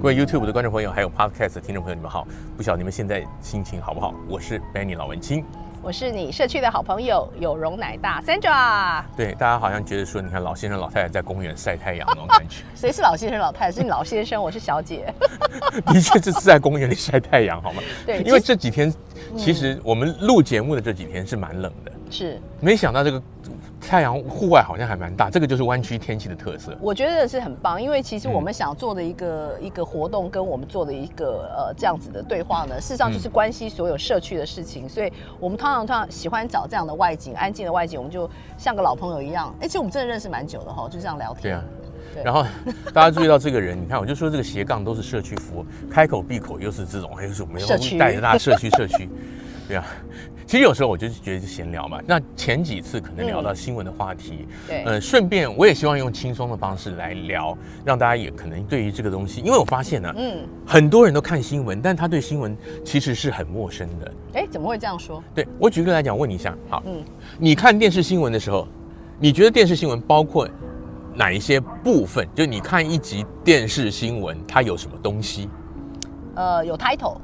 各位 YouTube 的观众朋友，还有 Podcast 听众朋友，你们好！不晓得你们现在心情好不好？我是 Benny 老文青，我是你社区的好朋友有容乃大 Sandra。对，大家好像觉得说，你看老先生老太太在公园晒太阳那种感觉。谁是老先生老太太？是你老先生，我是小姐。的确，这是在公园里晒太阳，好吗？对，因为这几天其实我们录节目的这几天是蛮冷的。是，没想到这个。太阳户外好像还蛮大，这个就是湾区天气的特色。我觉得是很棒，因为其实我们想做的一个、嗯、一个活动，跟我们做的一个呃这样子的对话呢，事实上就是关系所有社区的事情。嗯、所以我们通常通常喜欢找这样的外景，安静的外景，我们就像个老朋友一样。哎，其实我们真的认识蛮久的哈，就这样聊天。对啊，然后大家注意到这个人，你看，我就说这个斜杠都是社区服务，开口闭口又是这种，还有什么社区带着大家社区社区，对啊。其实有时候我就是觉得闲聊嘛。那前几次可能聊到新闻的话题，嗯、对，呃，顺便我也希望用轻松的方式来聊，让大家也可能对于这个东西，因为我发现呢，嗯，很多人都看新闻，但他对新闻其实是很陌生的。哎，怎么会这样说？对，我举个例来讲，问你一下，好，嗯，你看电视新闻的时候，你觉得电视新闻包括哪一些部分？就你看一集电视新闻，它有什么东西？呃，有 title。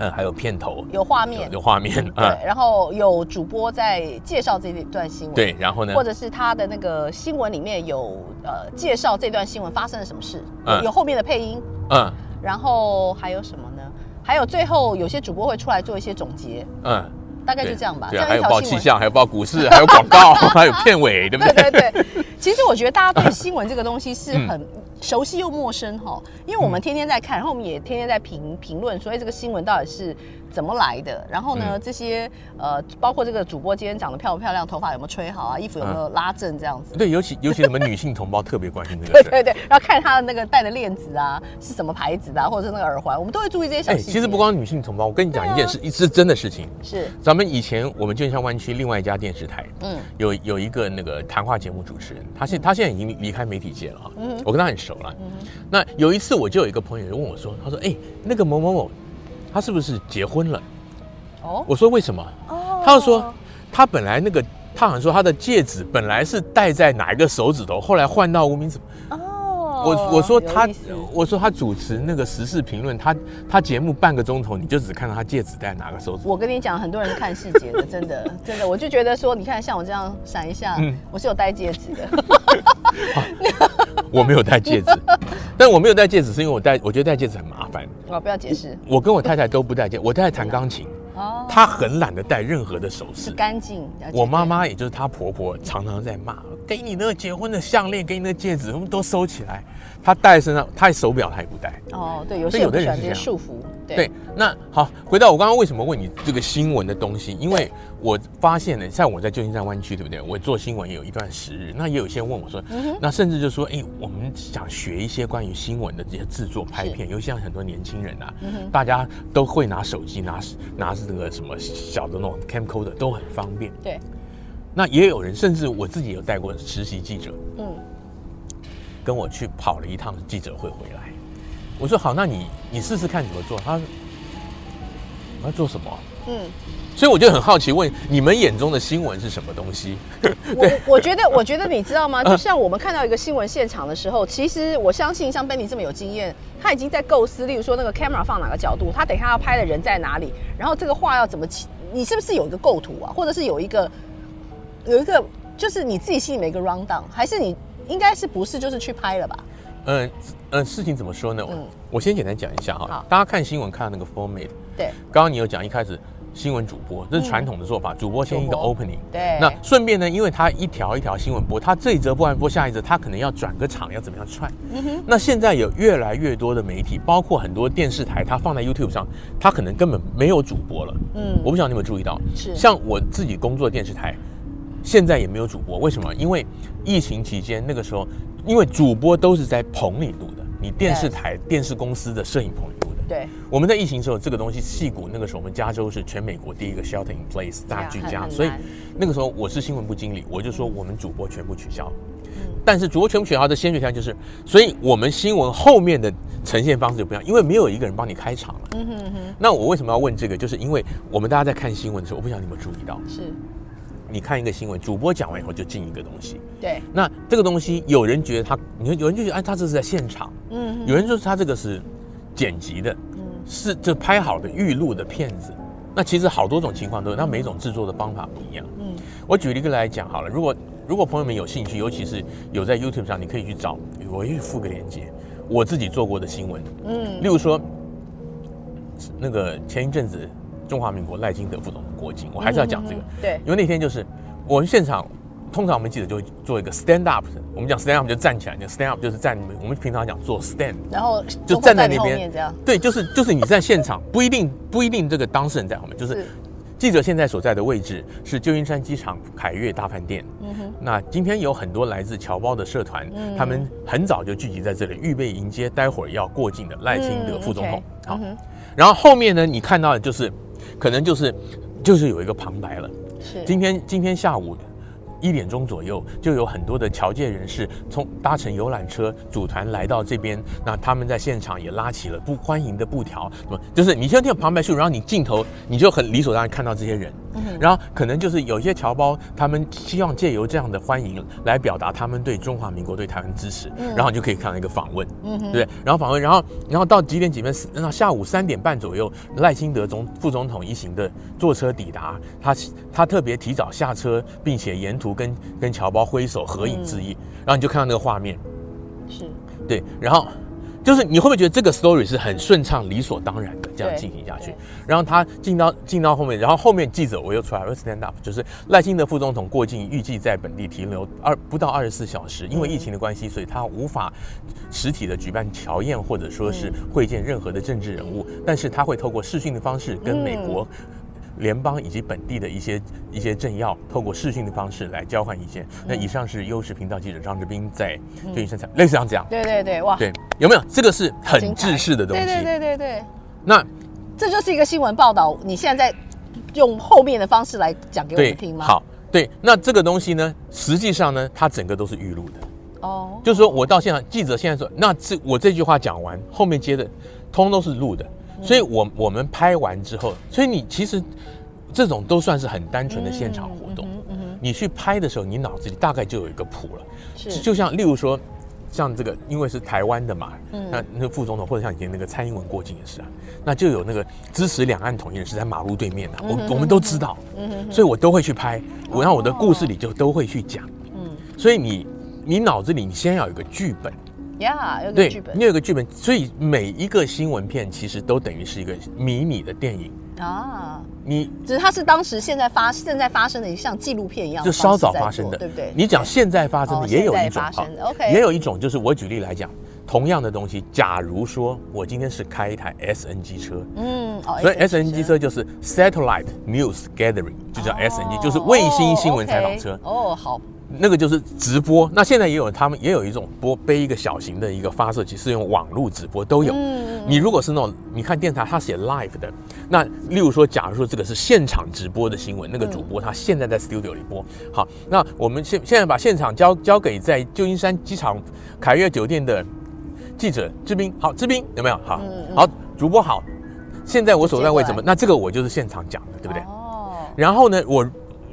嗯，还有片头，有画面，有画面，对，然后有主播在介绍这一段新闻，对，然后呢，或者是他的那个新闻里面有呃介绍这段新闻发生了什么事，嗯，有后面的配音，嗯，然后还有什么呢？还有最后有些主播会出来做一些总结，嗯，大概就这样吧。对，还有报气象，还有报股市，还有广告，还有片尾，对不对？对对。其实我觉得大家对新闻这个东西是很。熟悉又陌生哈，因为我们天天在看，然后我们也天天在评评论，所以这个新闻到底是怎么来的？然后呢，嗯、这些呃，包括这个主播今天长得漂不漂亮，头发有没有吹好啊，衣服有没有拉正这样子？对，尤其尤其我们女性同胞特别关心这个。对对对，然后看他的那个戴的链子啊，是什么牌子的，啊，或者是那个耳环，我们都会注意这些小细节。哎，其实不光女性同胞，我跟你讲一件事，一、是真的事情。是，咱们以前我们旧金山湾区另外一家电视台，嗯，有有一个那个谈话节目主持人，他现他现在已经离开媒体界了啊，嗯，我跟他很熟了，嗯。那有一次，我就有一个朋友就问我说：“他说，哎，那个某某某，他是不是结婚了？”哦，我说为什么？哦，他就说他本来那个，他好像说他的戒指本来是戴在哪一个手指头，后来换到无名指。哦。我我说他，我说他主持那个时事评论，他他节目半个钟头，你就只看到他戒指戴哪个手指。我跟你讲，很多人看细节的，真的真的，我就觉得说，你看像我这样闪一下，嗯，我是有戴戒指的。我没有戴戒指，但我没有戴戒指是因为我戴，我觉得戴戒指很麻烦。我不要解释。我跟我太太都不戴戒，我太太弹钢琴。哦，她很懒得戴任何的首饰，干净。我妈妈也就是她婆婆，常常在骂，给你那个结婚的项链，给你那个戒指，我们都收起来。她戴身上，她手表她也不戴。哦，对，有些有的人是这样束缚。对，对，那好，回到我刚刚为什么问你这个新闻的东西，因为我发现呢，像我在旧金山湾区，对不对？我做新闻也有一段时日，那也有些人问我说，嗯、那甚至就说，哎，我们想学一些关于新闻的这些制作、拍片，尤其像很多年轻人啊、嗯，大家都会拿手机，拿拿这个什么小的那种 camcorder 都很方便。对，那也有人，甚至我自己有带过实习记者，嗯，跟我去跑了一趟记者会回来。我说好，那你你试试看怎么做。他说我要做什么？嗯，所以我就很好奇，问你们眼中的新闻是什么东西？我我觉得，我觉得你知道吗？就像我们看到一个新闻现场的时候，其实我相信像 Benny 这么有经验，他已经在构思，例如说那个 camera 放哪个角度，他等一下要拍的人在哪里，然后这个画要怎么起？你是不是有一个构图啊？或者是有一个有一个，就是你自己心里面一个 round down，还是你应该是不是就是去拍了吧？嗯、呃、嗯，事情怎么说呢？嗯、我先简单讲一下哈。大家看新闻看到那个 format，对，刚刚你有讲一开始新闻主播，这是传统的做法，嗯、主播先一个 opening，对。那顺便呢，因为他一条一条新闻播，他这一则播完播下一则，他可能要转个场，要怎么样串？嗯哼。那现在有越来越多的媒体，包括很多电视台，他放在 YouTube 上，他可能根本没有主播了。嗯。我不晓得你有没有注意到，是像我自己工作的电视台，现在也没有主播，为什么？因为疫情期间那个时候。因为主播都是在棚里录的，你电视台、电视公司的摄影棚里录的。对，我们在疫情的时候，这个东西戏骨那个时候，我们加州是全美国第一个 shelter in place 大居家，所以那个时候我是新闻部经理，我就说我们主播全部取消。嗯，但是主播全部取消的先决条件就是，所以我们新闻后面的呈现方式就不一样，因为没有一个人帮你开场了。嗯哼哼。那我为什么要问这个？就是因为我们大家在看新闻的时候，我不晓得你有没有注意到，是，你看一个新闻，主播讲完以后就进一个东西。对。那这个东西，有人觉得他，你看有人就觉得，哎，他这是在现场。嗯哼。有人说他这个是剪辑的，嗯，是就拍好的预录的片子。那其实好多种情况都有，那每种制作的方法不一样。嗯。我举一个来讲好了，如果如果朋友们有兴趣，尤其是有在 YouTube 上，你可以去找，我也附个链接。我自己做过的新闻，嗯，例如说，那个前一阵子中华民国赖清德副总统过境，我还是要讲这个，对，因为那天就是我们现场，通常我们记者就会做一个 stand up，我们讲 stand up 就站起来，就 stand up 就是站，我们平常讲做 stand，然后就站在那边，对，就是就是你在现场，不一定不一定这个当事人在后面，就是。记者现在所在的位置是旧金山机场凯悦大饭店。嗯哼。那今天有很多来自侨胞的社团，嗯，他们很早就聚集在这里，预备迎接待会儿要过境的赖清德副总统。好，嗯，然后后面呢，你看到的就是，可能就是就是有一个旁白了。是。今天今天下午。一点钟左右，就有很多的侨界人士从搭乘游览车组团来到这边。那他们在现场也拉起了不欢迎的布条，什么就是你先听旁白叙述，然后你镜头你就很理所当然看到这些人。然后可能就是有些侨胞，他们希望借由这样的欢迎来表达他们对中华民国、对台湾支持。然后你就可以看到一个访问，对不对？然后访问，然后然后到几点几分？那下午三点半左右，赖清德总副总统一行的坐车抵达，他他特别提早下车，并且沿途跟跟侨胞挥手合影致意。然后你就看到那个画面，是对，然后。就是你会不会觉得这个 story 是很顺畅、理所当然的这样进行下去？然后他进到进到后面，然后后面记者我又出来了，stand up，就是赖清德副总统过境，预计在本地停留二不到二十四小时，因为疫情的关系，所以他无法实体的举办乔宴或者说是会见任何的政治人物，但是他会透过视讯的方式跟美国。联邦以及本地的一些一些政要，透过视讯的方式来交换意见。那以上是优视频道记者张志斌在旧金山采，类似像这样讲。对对对，哇，对，有没有这个是很制式的东西？对对对对对。那这就是一个新闻报道，你现在在用后面的方式来讲给我们听吗？好，对，那这个东西呢，实际上呢，它整个都是预录的。哦，就是说我到现场，记者现在说，那这我这句话讲完，后面接的通都是录的。所以我，我我们拍完之后，所以你其实这种都算是很单纯的现场活动。嗯嗯，你去拍的时候，你脑子里大概就有一个谱了。是，就像例如说，像这个，因为是台湾的嘛，嗯，那那副总统或者像以前那个蔡英文过境也是啊，那就有那个支持两岸统一的是在马路对面的，我我们都知道。嗯，所以我都会去拍，我让我的故事里就都会去讲。嗯，所以你你脑子里你先要有个剧本。呀，有个剧本，你有个剧本，所以每一个新闻片其实都等于是一个迷你的电影啊。你只是它是当时现在发现在发生的，像纪录片一样，就稍早发生的，对不对？你讲现在发生的也有一种，OK，也有一种就是我举例来讲，同样的东西，假如说我今天是开一台 SNG 车，嗯，所以 SNG 车就是 Satellite News Gathering，就叫 SNG，就是卫星新闻采访车。哦，好。那个就是直播，那现在也有他们也有一种播背一个小型的一个发射器，是用网络直播都有。嗯，你如果是那种你看电台，他写 live 的，那例如说，假如说这个是现场直播的新闻，那个主播他现在在 studio 里播。好，那我们现现在把现场交交给在旧金山机场凯悦酒店的记者志斌。好，志斌有没有？好，好，主播好。现在我所在位置什么？那这个我就是现场讲的，对不对？哦。然后呢，我。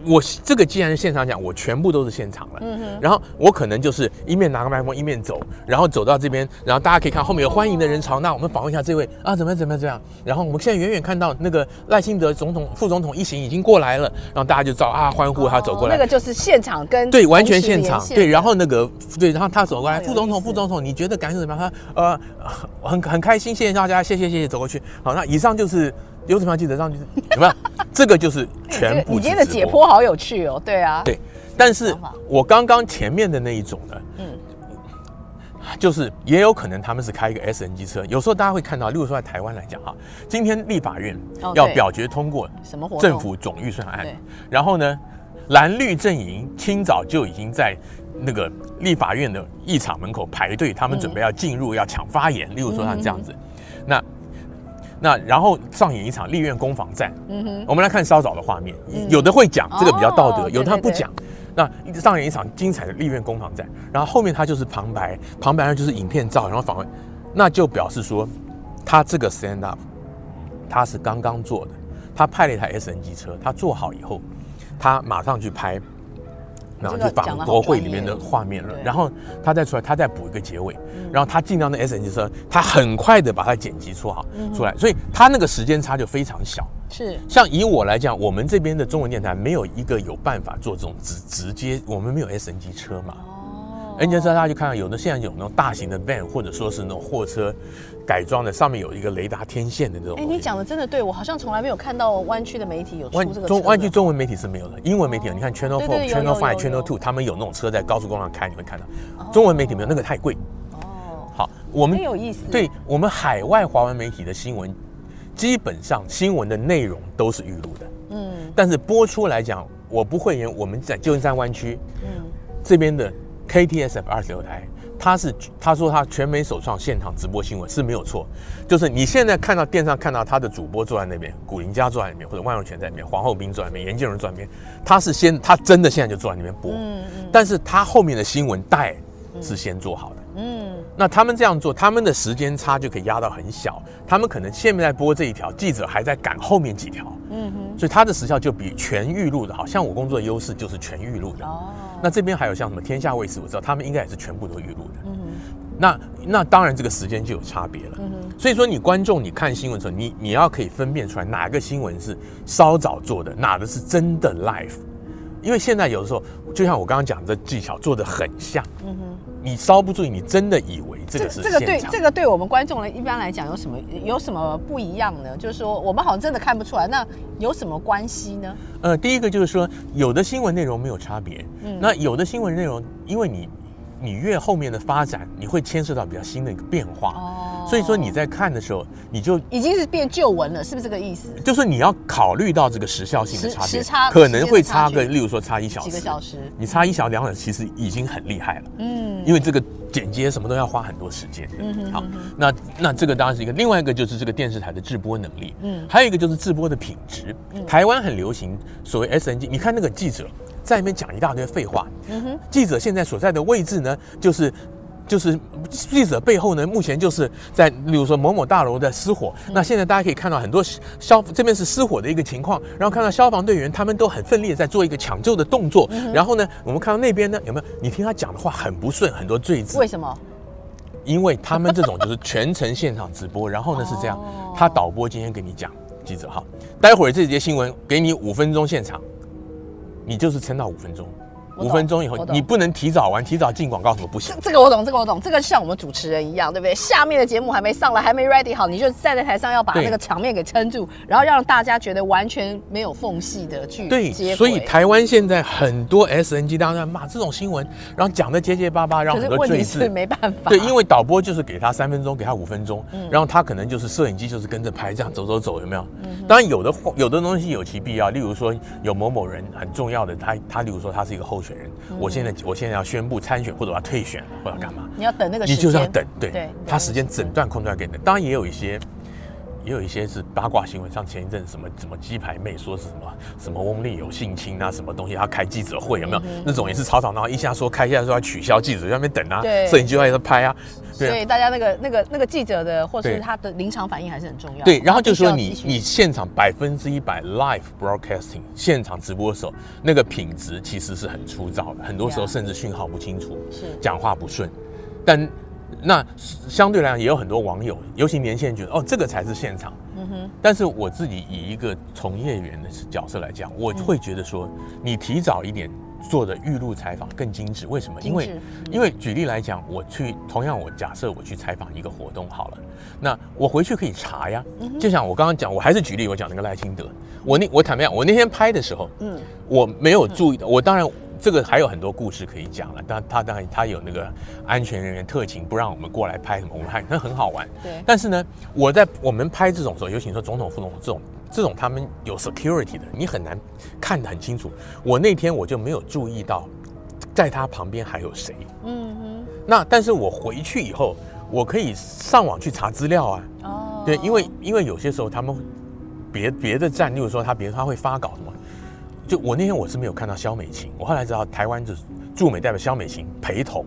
我这个既然是现场讲，我全部都是现场了。嗯哼。然后我可能就是一面拿个麦克风，一面走，然后走到这边，然后大家可以看后面有欢迎的人潮。那我们访问一下这位啊，怎么怎么怎么样？然后我们现在远远看到那个赖清德总统、副总统一行已经过来了，然后大家就知道啊，欢呼他走过来。那个就是现场跟对，完全现场对。然后那个对，然后他走过来，副总统、副总统，你觉得感受怎么样？他呃，很很开心，谢谢大家，谢谢谢谢，走过去。好，那以上就是。有什么要记得上去？有没有？这个就是 全部。你今天的解剖好有趣哦，对啊。对，但是我刚刚前面的那一种呢，嗯，就是也有可能他们是开一个 SNG 车。有时候大家会看到，例如说在台湾来讲哈，今天立法院要表决通过什么政府总预算案，然后呢，蓝绿阵营清早就已经在那个立法院的议场门口排队，他们准备要进入要抢发言。例如说像这样子，那。那然后上演一场立院攻防战。嗯哼，我们来看稍早的画面，有的会讲这个比较道德，有的他不讲。那上演一场精彩的立院攻防战，然后后面他就是旁白，旁白呢就是影片照，然后访问。那就表示说，他这个 stand up，他是刚刚做的，他派了一台 SNG 车，他做好以后，他马上去拍。然后就仿国会里面的画面了，然后他再出来，他再补一个结尾，然后他进到那 SNG 车，他很快的把它剪辑出好出来，所以他那个时间差就非常小。是，像以我来讲，我们这边的中文电台没有一个有办法做这种直直接，我们没有 SNG 车嘛。人家知道，大家就看到有的现在有那种大型的 van，或者说是那种货车改装的，上面有一个雷达天线的那种。哎，你讲的真的对，我好像从来没有看到湾区的媒体有出这个。中湾区中文媒体是没有的，英文媒体你看 Channel Four、Channel Five、Channel Two，他们有那种车在高速公路上开，你会看到。中文媒体没有，那个太贵。哦。好，我们很有意思。对我们海外华文媒体的新闻，基本上新闻的内容都是预录的。嗯。但是播出来讲，我不会言，我们在旧金山湾区，嗯，这边的。KTSF 二十六台，他是他说他全美首创现场直播新闻是没有错，就是你现在看到电视上看到他的主播坐在那边，古林佳坐在那边，或者万永泉在那边，黄厚斌坐在那边，严建荣坐在那边，他是先他真的现在就坐在那边播，嗯嗯，但是他后面的新闻带是先做好的，嗯，那他们这样做，他们的时间差就可以压到很小，他们可能现在在播这一条，记者还在赶后面几条，嗯哼，所以他的时效就比全预录的好，像我工作的优势就是全预录的哦。那这边还有像什么天下卫视，我知道他们应该也是全部都预录的。嗯哼，那那当然这个时间就有差别了。嗯哼，所以说你观众你看新闻的时候，你你要可以分辨出来哪个新闻是稍早做的，哪个是真的 live。因为现在有的时候，就像我刚刚讲的技巧做的很像。嗯哼，你稍不注意，你真的以为这个是。这个对这个对我们观众来一般来讲有什么有什么不一样呢？就是说我们好像真的看不出来，那有什么关系呢？呃，第一个就是说，有的新闻内容没有差别。嗯，那有的新闻内容，因为你你越后面的发展，你会牵涉到比较新的一个变化。哦。所以说你在看的时候，你就已经是变旧闻了，是不是这个意思？就是你要考虑到这个时效性的差别，时差可能会差个，例如说差一小时，几个小时，你差一小时两小时，其实已经很厉害了。嗯，因为这个剪接什么都要花很多时间。嗯哼，好，那那这个当然是一个，另外一个就是这个电视台的制播能力。嗯，还有一个就是制播的品质。台湾很流行所谓 SNG，你看那个记者在那边讲一大堆废话。嗯哼，记者现在所在的位置呢，就是。就是记者背后呢，目前就是在，例如说某某大楼的失火，那现在大家可以看到很多消这边是失火的一个情况，然后看到消防队员他们都很奋力的在做一个抢救的动作，然后呢，我们看到那边呢有没有？你听他讲的话很不顺，很多赘字。为什么？因为他们这种就是全程现场直播，然后呢是这样，他导播今天给你讲，记者哈，待会儿这节新闻给你五分钟现场，你就是撑到五分钟。五分钟以后，你不能提早完，提早进广告什么不行？这个我懂，这个我懂，这个像我们主持人一样，对不对？下面的节目还没上来，还没 ready 好，你就站在台上要把那个场面给撑住，然后让大家觉得完全没有缝隙的去对。所以台湾现在很多 SNG 当然在骂这种新闻，然后讲的结结巴巴，然后很多赘字，没办法。对，因为导播就是给他三分钟，给他五分钟，然后他可能就是摄影机就是跟着拍，这样走走走，有没有？当然有的有的东西有其必要，例如说有某某人很重要的，他他例如说他是一个候选人，我现在。我现在要宣布参选，或者我要退选，或者干嘛？你要等那个时间，你就是要等，对，对他时间整段空出来给你。当然也有一些，也有一些是八卦新闻，像前一阵什么什么鸡排妹说是什么什么翁立有性侵啊，什么东西，他开记者会有没有？嗯、那种也是吵吵闹闹，一下说开，一下说要取消，记者在那边等啊，摄影机在那拍啊。对，所以大家那个那个那个记者的，或是他的临场反应还是很重要。对，然后就是说你你现场百分之一百 live broadcasting 现场直播的时候，那个品质其实是很粗糙的，很多时候甚至讯号不清楚，是讲话不顺。但那相对来讲，也有很多网友，尤其年轻人觉得哦，这个才是现场。嗯哼。但是我自己以一个从业员的角色来讲，我会觉得说，你提早一点。做的预录采访更精致，为什么？因为，因为举例来讲，我去同样，我假设我去采访一个活动好了，那我回去可以查呀。就像我刚刚讲，我还是举例，我讲那个赖清德，我那我坦白讲，我那天拍的时候，嗯，我没有注意到，我当然这个还有很多故事可以讲了，但他当然他有那个安全人员特勤不让我们过来拍什么，我们还那很好玩。对。但是呢，我在我们拍这种时候，尤其说总统副总统这种。这种他们有 security 的，你很难看得很清楚。我那天我就没有注意到，在他旁边还有谁。嗯哼。那但是我回去以后，我可以上网去查资料啊。哦。对，因为因为有些时候他们别别的站，例如说他别他会发稿什么，就我那天我是没有看到肖美琴，我后来知道台湾就是驻美代表肖美琴陪同。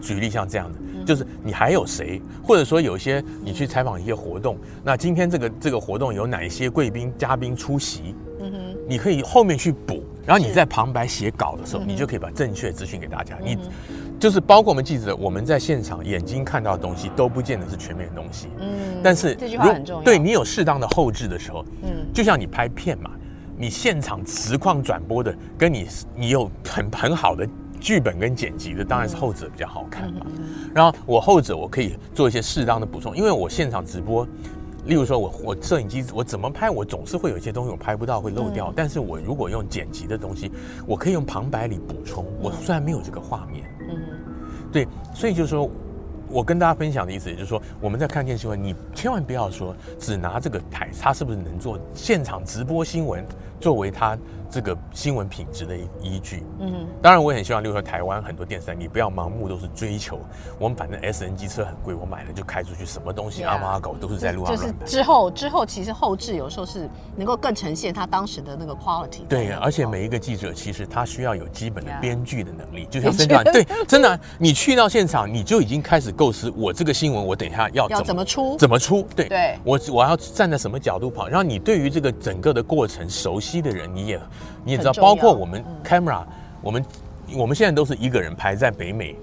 举例像这样的。就是你还有谁，或者说有一些你去采访一些活动，那今天这个这个活动有哪一些贵宾嘉宾出席？嗯哼，你可以后面去补，然后你在旁白写稿的时候，你就可以把正确资讯给大家。你就是包括我们记者，我们在现场眼睛看到的东西都不见得是全面的东西。嗯，但是这句话很重要。对你有适当的后置的时候，嗯，就像你拍片嘛，你现场实况转播的，跟你你有很很好的剧本跟剪辑的，当然是后者比较好看嘛。然后我后者我可以做一些适当的补充，因为我现场直播。例如说我，我我摄影机我怎么拍，我总是会有一些东西我拍不到，会漏掉。嗯、但是我如果用剪辑的东西，我可以用旁白里补充。我虽然没有这个画面，嗯，对，所以就是说，我跟大家分享的意思，也就是说，我们在看电视新闻，你千万不要说只拿这个台，它是不是能做现场直播新闻作为它。这个新闻品质的依据，嗯，当然我也很希望，例如说台湾很多电视台，你不要盲目都是追求，我们反正 S N G 车很贵，我买了就开出去，什么东西阿猫阿狗都是在路上。就是之后之后，其实后置有时候是能够更呈现他当时的那个 quality。对，而且每一个记者其实他需要有基本的编剧的能力，就像分享，对，真的，你去到现场，你就已经开始构思，我这个新闻我等一下要要怎么出，怎么出，对，对。我我要站在什么角度跑，然后你对于这个整个的过程熟悉的人，你也。你也知道，包括我们 camera，我们我们现在都是一个人拍，在北美，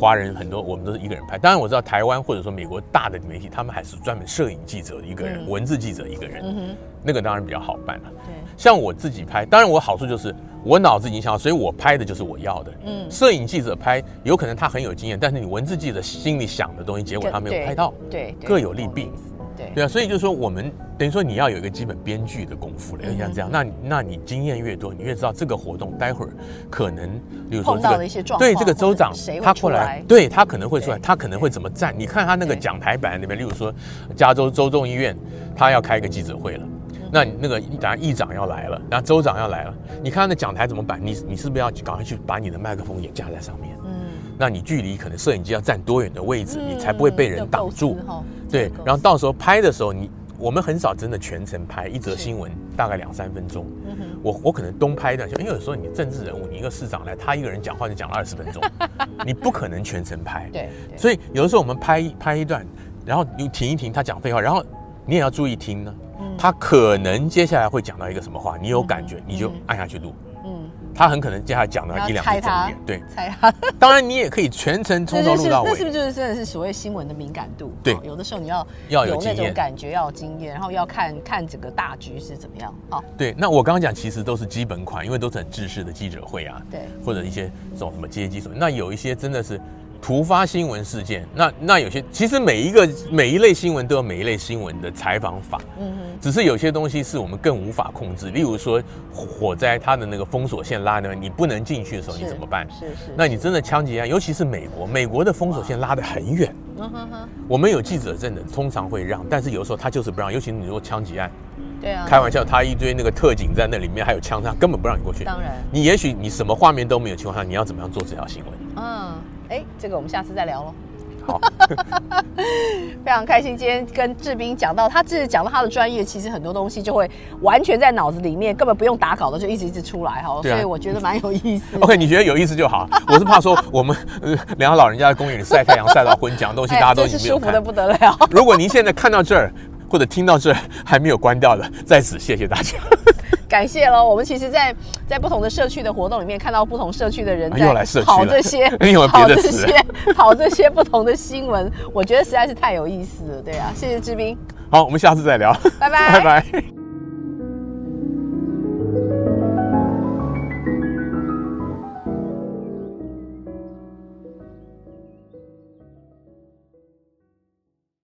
华人很多，我们都是一个人拍。当然我知道台湾或者说美国大的媒体，他们还是专门摄影记者一个人，文字记者一个人，那个当然比较好办了。对，像我自己拍，当然我好处就是我脑子已经想好，所以我拍的就是我要的。嗯，摄影记者拍有可能他很有经验，但是你文字记者心里想的东西，结果他没有拍到，对，各有利弊。对，对啊，所以就是说，我们等于说你要有一个基本编剧的功夫了，要像这样。那那你经验越多，你越知道这个活动待会儿可能，比如说这个对这个州长他过来，对他可能会出来，他可能会怎么站？你看他那个讲台板那边，例如说加州州众议院，他要开一个记者会了，那那个当然议长要来了，然后州长要来了，你看他那讲台怎么摆？你你是不是要赶快去把你的麦克风也架在上面？嗯，那你距离可能摄影机要站多远的位置，你才不会被人挡住？对，然后到时候拍的时候，你我们很少真的全程拍一则新闻，大概两三分钟。嗯，我我可能东拍一段，因为有时候你政治人物，你一个市长来，他一个人讲话就讲了二十分钟，你不可能全程拍。对，所以有的时候我们拍一拍一段，然后你停一停，他讲废话，然后你也要注意听呢。他可能接下来会讲到一个什么话，你有感觉，你就按下去录。他很可能接下来讲到一两个重点，对，猜他。当然，你也可以全程从头录到尾。那是不是就是真的是所谓新闻的敏感度？对，有的时候你要要有那种感觉，要有经验，然后要看看整个大局是怎么样。好，对。那我刚刚讲其实都是基本款，因为都是很制式的记者会啊，对，或者一些这种什么阶级什么。那有一些真的是。突发新闻事件，那那有些其实每一个每一类新闻都有每一类新闻的采访法，嗯哼，只是有些东西是我们更无法控制，例如说火灾，它的那个封锁线拉那边，你不能进去的时候，你怎么办？是是，是。那你真的枪击案，尤其是美国，美国的封锁线拉得很远，嗯哼哼。我们有记者证的，通常会让，但是有时候他就是不让，尤其你说枪击案，对啊，开玩笑，他一堆那个特警在那里面，还有枪，他根本不让你过去。当然，你也许你什么画面都没有情况下，你要怎么样做这条新闻？嗯。哎，这个我们下次再聊喽。好，非常开心，今天跟志斌讲到，他自己讲到他的专业，其实很多东西就会完全在脑子里面，根本不用打稿的，就一直一直出来哈。对啊，所以我觉得蛮有意思。OK，你觉得有意思就好。我是怕说我们两个老人家在公园里晒太阳晒到昏，讲东西大家都已经。舒服的不得了。如果您现在看到这儿或者听到这儿还没有关掉的，在此谢谢大家。感谢喽！我们其实在，在在不同的社区的活动里面，看到不同社区的人在跑这些，跑这些，跑这些不同的新闻，我觉得实在是太有意思了。对啊，谢谢志斌。好，我们下次再聊。拜拜，拜拜。